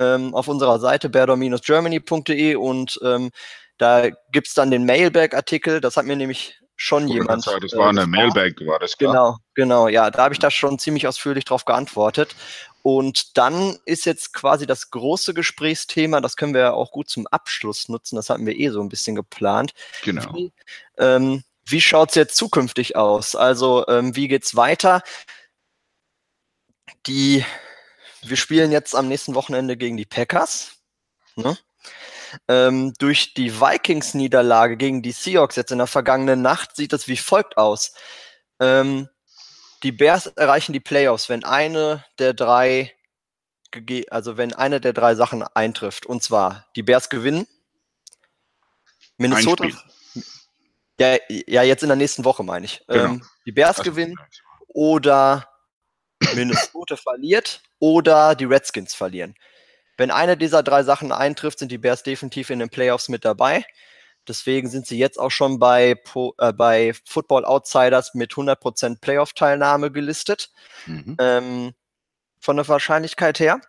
ähm, auf unserer Seite berdor-germany.de und ähm, da gibt es dann den Mailback-Artikel. Das hat mir nämlich schon jemand. Sagen, das war eine äh, Mailback, war das klar? Genau, genau, ja. Da habe ich da schon ziemlich ausführlich drauf geantwortet. Und dann ist jetzt quasi das große Gesprächsthema, das können wir ja auch gut zum Abschluss nutzen, das hatten wir eh so ein bisschen geplant. Genau. Wie, ähm, wie schaut es jetzt zukünftig aus? Also, ähm, wie geht's weiter? Die, wir spielen jetzt am nächsten Wochenende gegen die Packers. Ne? Ähm, durch die Vikings-Niederlage gegen die Seahawks jetzt in der vergangenen Nacht sieht es wie folgt aus. Ähm, die Bears erreichen die Playoffs, wenn eine der drei, also wenn eine der drei Sachen eintrifft. Und zwar, die Bears gewinnen. Minnesota. Ja, ja, jetzt in der nächsten Woche meine ich. Genau. Ähm, die Bears also, gewinnen oder Minnesota verliert oder die Redskins verlieren. Wenn eine dieser drei Sachen eintrifft, sind die Bears definitiv in den Playoffs mit dabei. Deswegen sind sie jetzt auch schon bei, äh, bei Football Outsiders mit 100% Playoff-Teilnahme gelistet. Mhm. Ähm, von der Wahrscheinlichkeit her.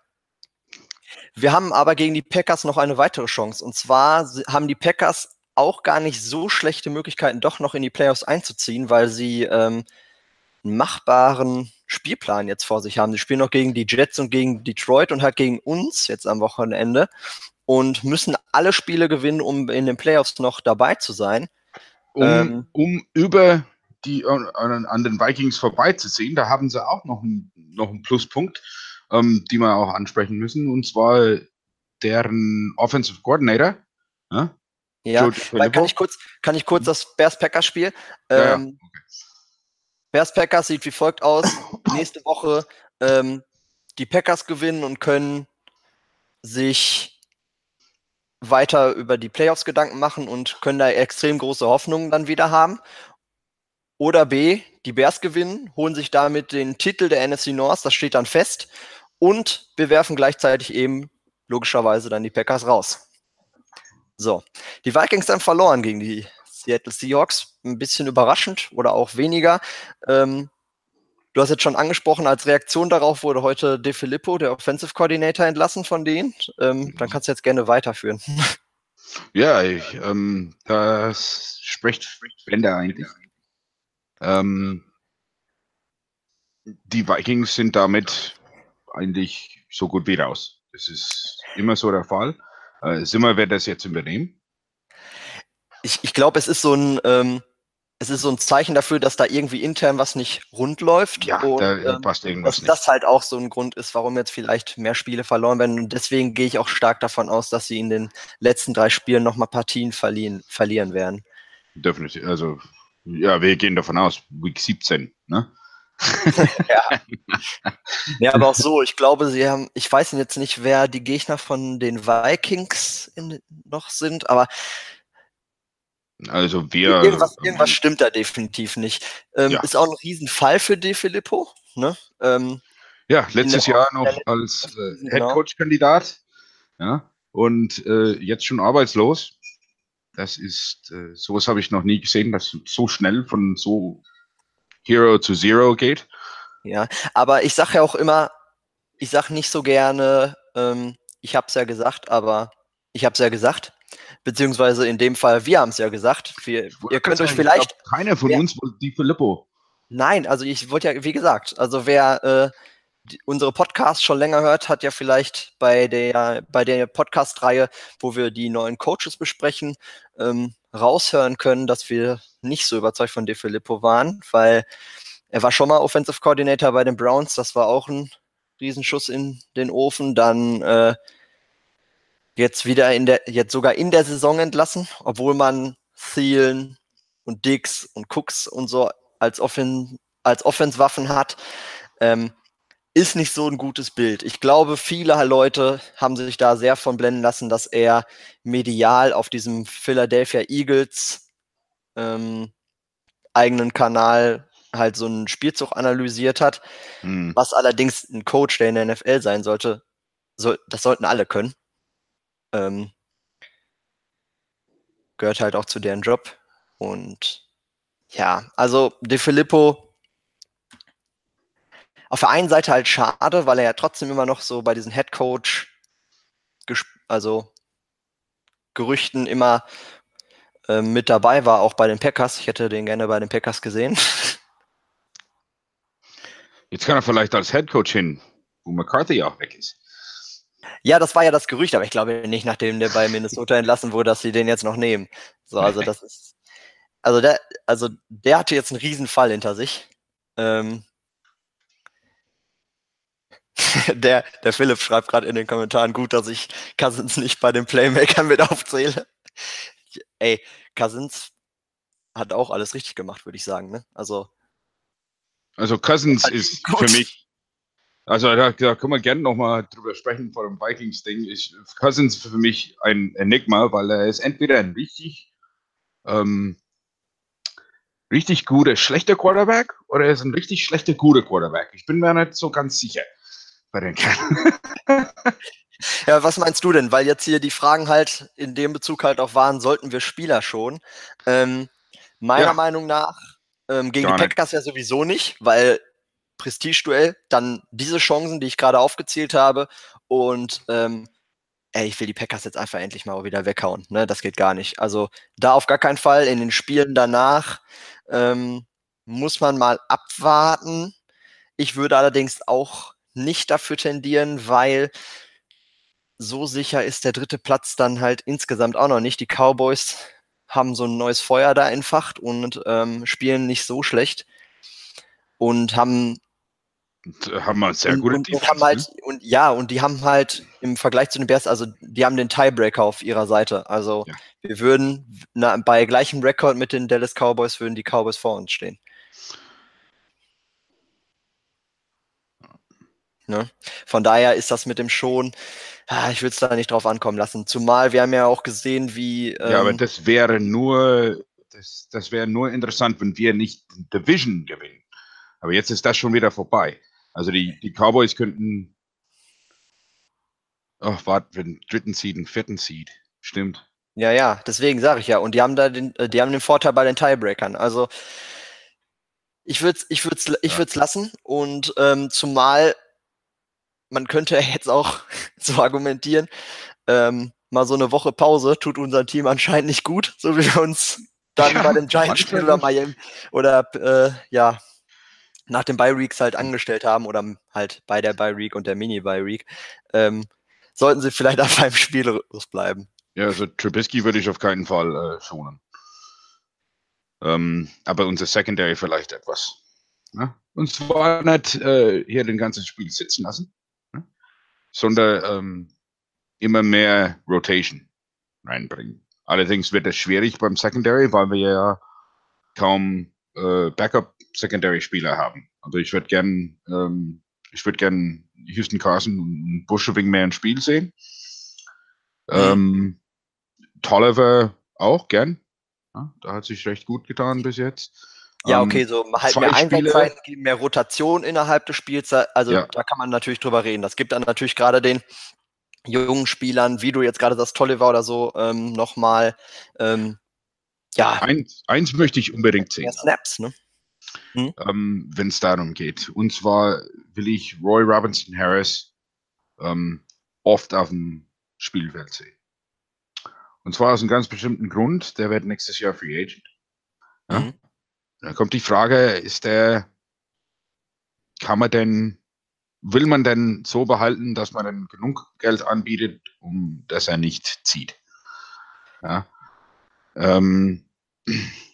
Wir haben aber gegen die Packers noch eine weitere Chance. Und zwar haben die Packers auch gar nicht so schlechte Möglichkeiten, doch noch in die Playoffs einzuziehen, weil sie ähm, einen machbaren Spielplan jetzt vor sich haben. Sie spielen noch gegen die Jets und gegen Detroit und halt gegen uns jetzt am Wochenende und müssen alle Spiele gewinnen, um in den Playoffs noch dabei zu sein. Um, ähm, um über die an, an, den Vikings vorbeizuziehen, da haben sie auch noch, ein, noch einen Pluspunkt, ähm, die wir auch ansprechen müssen, und zwar deren Offensive Coordinator. Ja, ja kann ich kurz, kann ich kurz das Bears Packers Spiel? Ja. Ähm, okay. Bears Packers sieht wie folgt aus. Nächste Woche ähm, die Packers gewinnen und können sich weiter über die Playoffs Gedanken machen und können da extrem große Hoffnungen dann wieder haben. Oder B, die Bears gewinnen, holen sich damit den Titel der NFC North, das steht dann fest. Und wir werfen gleichzeitig eben logischerweise dann die Packers raus. So, die Vikings dann verloren gegen die Seattle Seahawks. Ein bisschen überraschend oder auch weniger. Ähm, Du hast jetzt schon angesprochen, als Reaktion darauf wurde heute De Filippo, der Offensive Coordinator, entlassen von denen. Ähm, dann kannst du jetzt gerne weiterführen. Ja, ich, ähm, das spricht Bände eigentlich. Ähm, die Vikings sind damit eigentlich so gut wie raus. Das ist immer so der Fall. Äh, Simmer wird das jetzt übernehmen. Ich, ich glaube, es ist so ein, ähm, es ist so ein Zeichen dafür, dass da irgendwie intern was nicht rund läuft. Ja, und, da ähm, passt irgendwas dass nicht. das halt auch so ein Grund ist, warum jetzt vielleicht mehr Spiele verloren werden. Und deswegen gehe ich auch stark davon aus, dass sie in den letzten drei Spielen nochmal Partien verlieren, verlieren werden. Definitiv. Also, ja, wir gehen davon aus, Week 17, ne? ja. ja, aber auch so, ich glaube, sie haben, ich weiß jetzt nicht, wer die Gegner von den Vikings in, noch sind, aber also wir. Irgendwas, irgendwas stimmt da definitiv nicht. Ähm, ja. Ist auch ein Riesenfall für De Filippo. Ne? Ähm, ja, letztes Jahr noch als äh, genau. Headcoach-Kandidat. Ja, und äh, jetzt schon arbeitslos. Das ist, äh, sowas habe ich noch nie gesehen, dass so schnell von so Hero zu Zero geht. Ja, aber ich sage ja auch immer, ich sage nicht so gerne, ähm, ich habe es ja gesagt, aber ich habe es ja gesagt. Beziehungsweise in dem Fall, wir haben es ja gesagt. Wir, ihr könnt euch vielleicht. Keiner von wer, uns die Filippo. Nein, also ich wollte ja, wie gesagt, also wer äh, die, unsere Podcasts schon länger hört, hat ja vielleicht bei der, bei der Podcast-Reihe, wo wir die neuen Coaches besprechen, ähm, raushören können, dass wir nicht so überzeugt von De Filippo waren, weil er war schon mal Offensive Coordinator bei den Browns, das war auch ein Riesenschuss in den Ofen. Dann äh, jetzt wieder in der, jetzt sogar in der Saison entlassen, obwohl man Thielen und Dix und Cooks und so als, Offen, als Offenswaffen hat, ähm, ist nicht so ein gutes Bild. Ich glaube, viele Leute haben sich da sehr von blenden lassen, dass er medial auf diesem Philadelphia Eagles ähm, eigenen Kanal halt so einen Spielzug analysiert hat, hm. was allerdings ein Coach, der in der NFL sein sollte, so, das sollten alle können. Ähm, gehört halt auch zu deren Job. Und ja, also De Filippo auf der einen Seite halt schade, weil er ja trotzdem immer noch so bei diesen Head Coach, also Gerüchten immer äh, mit dabei war, auch bei den Packers. Ich hätte den gerne bei den Packers gesehen. Jetzt kann er vielleicht als Head Coach hin, wo McCarthy auch weg ist. Ja, das war ja das Gerücht, aber ich glaube nicht, nachdem der bei Minnesota entlassen wurde, dass sie den jetzt noch nehmen. So, also das ist, also der, also der hatte jetzt einen Riesenfall hinter sich. Ähm, der, der Philipp schreibt gerade in den Kommentaren gut, dass ich Cousins nicht bei den Playmakern mit aufzähle. Ey, Cousins hat auch alles richtig gemacht, würde ich sagen. Ne? Also, also Cousins ist gut. für mich, also da, da können wir gerne nochmal drüber sprechen vor dem Vikings-Ding. Cousins ist für mich ein Enigma, weil er ist entweder ein richtig, ähm, richtig guter, schlechter Quarterback oder er ist ein richtig schlechter, guter Quarterback. Ich bin mir nicht so ganz sicher bei den Kerlen. ja, was meinst du denn? Weil jetzt hier die Fragen halt in dem Bezug halt auch waren, sollten wir Spieler schon? Ähm, meiner ja. Meinung nach ähm, gegen Gar die Packers ja sowieso nicht, weil Prestige-Duell, dann diese Chancen, die ich gerade aufgezählt habe und ähm, ey, ich will die Packers jetzt einfach endlich mal wieder weghauen. Ne? Das geht gar nicht. Also da auf gar keinen Fall. In den Spielen danach ähm, muss man mal abwarten. Ich würde allerdings auch nicht dafür tendieren, weil so sicher ist der dritte Platz dann halt insgesamt auch noch nicht. Die Cowboys haben so ein neues Feuer da entfacht und ähm, spielen nicht so schlecht und haben haben halt sehr gute und, und, haben halt, ne? und ja und die haben halt im Vergleich zu den Bears also die haben den Tiebreaker auf ihrer Seite also ja. wir würden na, bei gleichem Rekord mit den Dallas Cowboys würden die Cowboys vor uns stehen Ne? Von daher ist das mit dem Schon, ah, ich würde es da nicht drauf ankommen lassen. Zumal wir haben ja auch gesehen, wie. Ähm, ja, aber ähm, das wäre nur, das, das wäre nur interessant, wenn wir nicht Division gewinnen. Aber jetzt ist das schon wieder vorbei. Also die, die Cowboys könnten. Ach, warte, für den dritten Seed, den vierten Seed. Stimmt. Ja, ja, deswegen sage ich ja. Und die haben da den, äh, die haben den Vorteil bei den Tiebreakern. Also ich würde es ich würd's, ich würd's lassen. Und ähm, zumal man könnte jetzt auch so argumentieren, ähm, mal so eine Woche Pause tut unser Team anscheinend nicht gut, so wie wir uns dann ja, bei dem Giants-Spiel oder Miami oder äh, ja, nach dem Bye Weeks halt angestellt haben oder halt bei der Bye Week und der Mini Bye Week, ähm, sollten sie vielleicht auf einem Spielrhythmus bleiben. Ja, also Trubisky würde ich auf keinen Fall äh, schonen. Ähm, aber unser Secondary vielleicht etwas. Ne? Und zwar nicht äh, hier den ganzen Spiel sitzen lassen, sondern ähm, immer mehr Rotation reinbringen. Allerdings wird es schwierig beim Secondary, weil wir ja kaum äh, Backup-Secondary-Spieler haben. Also ich würde gern, ähm, ich würde gern Houston Carson und Bushwing mehr im Spiel sehen. Mhm. Ähm, Tolliver auch gern. Ja, da hat sich recht gut getan bis jetzt. Ja, okay, ähm, so halt mehr Einsatzzeiten, mehr Rotation innerhalb des Spiels. Also ja. da kann man natürlich drüber reden. Das gibt dann natürlich gerade den jungen Spielern, wie du jetzt gerade das Tolle war oder so, ähm, nochmal, ähm, ja. Eins, eins möchte ich unbedingt sehen. Snaps, ne? Hm? Ähm, Wenn es darum geht. Und zwar will ich Roy Robinson Harris ähm, oft auf dem Spielfeld sehen. Und zwar aus einem ganz bestimmten Grund, der wird nächstes Jahr Free Agent. Ja? Mhm. Dann kommt die Frage, ist der, kann man denn, will man denn so behalten, dass man dann genug Geld anbietet, um dass er nicht zieht? Ja. Ähm,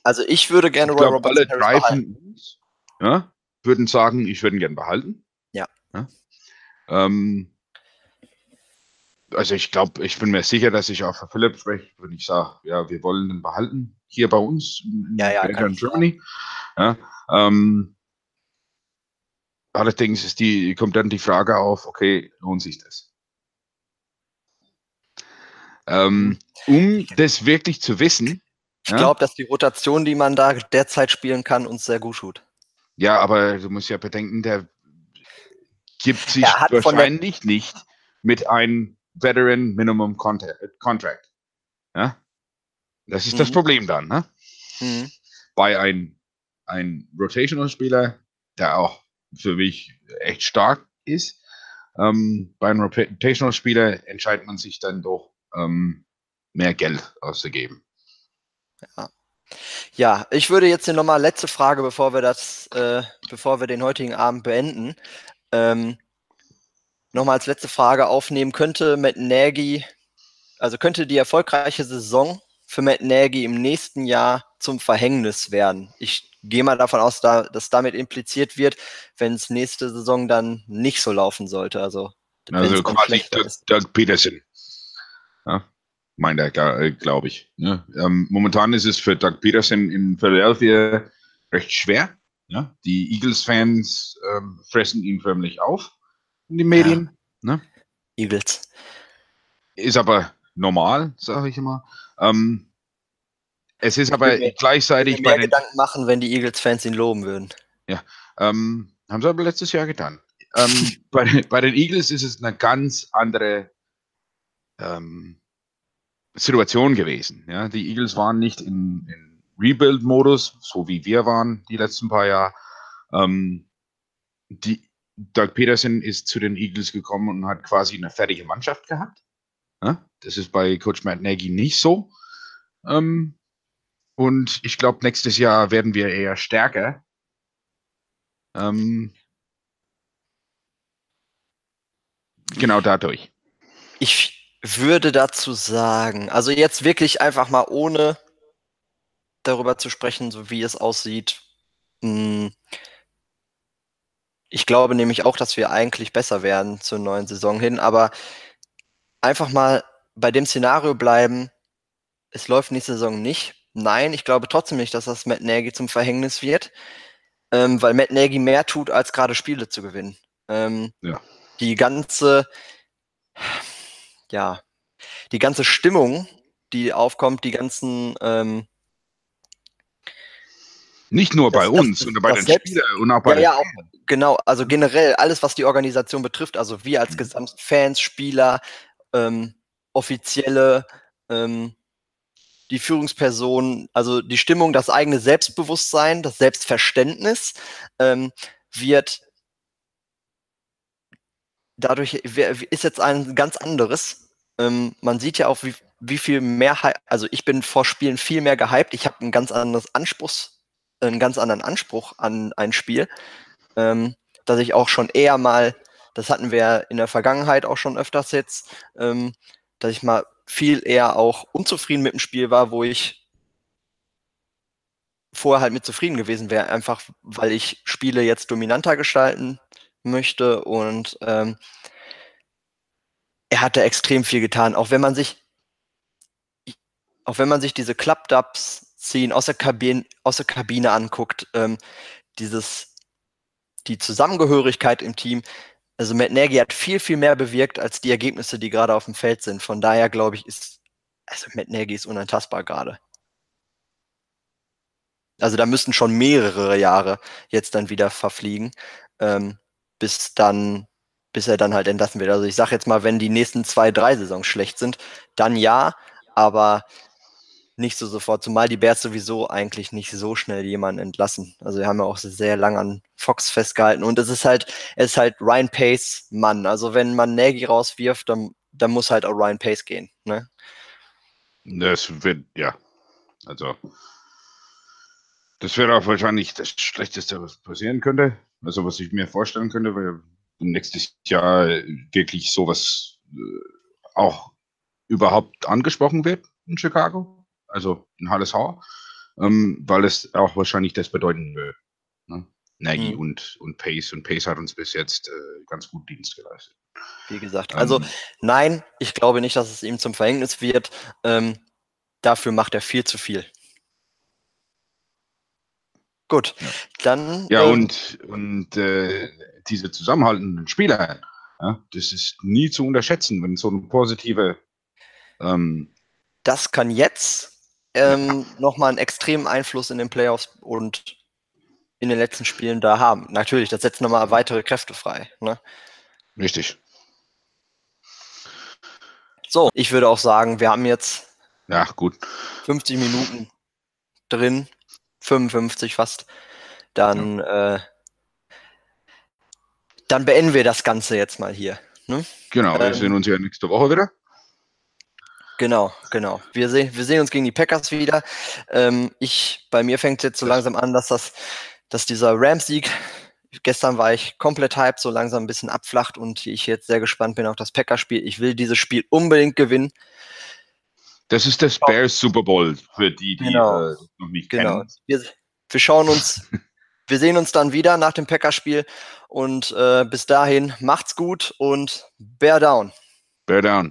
also ich würde gerne ich Roy Robertson alle von uns ja, würden sagen, ich würde ihn gerne behalten. Ja. ja. Ähm, also ich glaube, ich bin mir sicher, dass ich auch für Philipp spreche, wenn ich sage, ja, wir wollen ihn behalten hier bei uns in, ja, ja, in Germany. Ja, ähm, allerdings ist die, kommt dann die Frage auf, okay, lohnt sich das? Ähm, um das wirklich zu wissen. Ich ja, glaube, dass die Rotation, die man da derzeit spielen kann, uns sehr gut tut. Ja, aber du musst ja bedenken, der gibt sich wahrscheinlich nicht mit einem Veteran Minimum Contract. Ja? Das ist mhm. das Problem dann, ne? Mhm. Bei einem ein Rotational-Spieler, der auch für mich echt stark ist, ähm, bei einem Rotational-Spieler entscheidet man sich dann doch, ähm, mehr Geld auszugeben. Ja. Ja, ich würde jetzt hier nochmal letzte Frage, bevor wir das, äh, bevor wir den heutigen Abend beenden, ähm, nochmal als letzte Frage aufnehmen. Könnte Matt Nagy, also könnte die erfolgreiche Saison für Matt Nagy im nächsten Jahr zum Verhängnis werden? Ich gehe mal davon aus, da, dass damit impliziert wird, wenn es nächste Saison dann nicht so laufen sollte. Also, also quasi Doug Peterson. Ja meint er, äh, glaube ich. Ja, ähm, momentan ist es für Doug Peterson in Philadelphia recht schwer. Ja? Die Eagles-Fans ähm, fressen ihn förmlich auf in den Medien. Ja. Ne? Eagles. Ist aber normal, sage ich immer. Ähm, es ist aber mir, gleichzeitig. Ich mehr den, Gedanken machen, wenn die Eagles-Fans ihn loben würden. Ja, ähm, haben sie aber letztes Jahr getan. Ähm, bei, bei, den Eagles ist es eine ganz andere ähm, Situation gewesen. Ja, die Eagles waren nicht in, in Rebuild-Modus, so wie wir waren die letzten paar Jahre. Ähm, die, Doug Peterson ist zu den Eagles gekommen und hat quasi eine fertige Mannschaft gehabt. Ja, das ist bei Coach Matt Nagy nicht so. Ähm, und ich glaube, nächstes Jahr werden wir eher stärker. Ähm, genau dadurch. Ich, würde dazu sagen, also jetzt wirklich einfach mal ohne darüber zu sprechen, so wie es aussieht. Hm, ich glaube nämlich auch, dass wir eigentlich besser werden zur neuen Saison hin, aber einfach mal bei dem Szenario bleiben, es läuft nächste Saison nicht. Nein, ich glaube trotzdem nicht, dass das Matt Nagy zum Verhängnis wird, ähm, weil Matt Nagy mehr tut, als gerade Spiele zu gewinnen. Ähm, ja. Die ganze, ja, die ganze Stimmung, die aufkommt, die ganzen ähm, nicht nur bei das, uns, sondern bei den Spielern und auch bei ja, ja, auch, genau, also generell alles, was die Organisation betrifft, also wir als mhm. Gesamt Fans, Spieler, ähm, Offizielle, ähm, die Führungspersonen, also die Stimmung, das eigene Selbstbewusstsein, das Selbstverständnis ähm, wird dadurch ist jetzt ein ganz anderes. Ähm, man sieht ja auch, wie, wie viel mehr, also ich bin vor Spielen viel mehr gehypt. Ich habe ein ganz anderes Anspruchs, einen ganz anderen Anspruch an ein Spiel, ähm, dass ich auch schon eher mal, das hatten wir in der Vergangenheit auch schon öfters jetzt, ähm, dass ich mal viel eher auch unzufrieden mit dem Spiel war, wo ich vorher halt mit zufrieden gewesen wäre, einfach weil ich Spiele jetzt dominanter gestalten möchte und ähm, er hat da extrem viel getan. Auch wenn man sich, auch wenn man sich diese Klappdubs-Szenen aus, der Kabine, aus der Kabine anguckt, ähm, dieses, die Zusammengehörigkeit im Team, also Matt Nagy hat viel, viel mehr bewirkt als die Ergebnisse, die gerade auf dem Feld sind. Von daher glaube ich, ist, also Matt Nagy ist unantastbar gerade. Also da müssten schon mehrere Jahre jetzt dann wieder verfliegen, ähm, bis dann bis er dann halt entlassen wird. Also ich sage jetzt mal, wenn die nächsten zwei, drei Saisons schlecht sind, dann ja, aber nicht so sofort, zumal die Bears sowieso eigentlich nicht so schnell jemanden entlassen. Also wir haben ja auch sehr lange an Fox festgehalten und es ist halt, es ist halt Ryan Pace Mann. Also wenn man Nagy rauswirft, dann, dann muss halt auch Ryan Pace gehen. Ne? Das wird, ja. Also das wäre auch wahrscheinlich das Schlechteste, was passieren könnte. Also was ich mir vorstellen könnte, weil nächstes Jahr wirklich sowas äh, auch überhaupt angesprochen wird in Chicago, also in Halles Hall, ähm, weil es auch wahrscheinlich das bedeuten wird. Ne? Nagy mhm. und, und Pace. Und Pace hat uns bis jetzt äh, ganz gut Dienst geleistet. Wie gesagt, also ähm, nein, ich glaube nicht, dass es ihm zum Verhängnis wird. Ähm, dafür macht er viel zu viel. Gut, ja. dann. Ja, ähm, und, und äh, diese zusammenhaltenden Spieler, ja, das ist nie zu unterschätzen, wenn so eine positive. Ähm, das kann jetzt ähm, nochmal einen extremen Einfluss in den Playoffs und in den letzten Spielen da haben. Natürlich, das setzt nochmal weitere Kräfte frei. Ne? Richtig. So, ich würde auch sagen, wir haben jetzt Ja, gut. 50 Minuten drin, 55 fast. Dann, ja. äh, dann beenden wir das Ganze jetzt mal hier. Ne? Genau, wir ähm, sehen uns ja nächste Woche wieder. Genau, genau. Wir, seh, wir sehen uns gegen die Packers wieder. Ähm, ich, bei mir fängt es jetzt so langsam an, dass das, dass dieser Rams-Sieg, gestern war ich komplett hyped, so langsam ein bisschen abflacht und ich jetzt sehr gespannt bin auf das Packers-Spiel. Ich will dieses Spiel unbedingt gewinnen. Das ist das Bears Super Bowl für die, die genau. äh, noch nicht genau. kennen. Wir, wir schauen uns, wir sehen uns dann wieder nach dem Packers-Spiel und äh, bis dahin macht's gut und bear down. Bear down.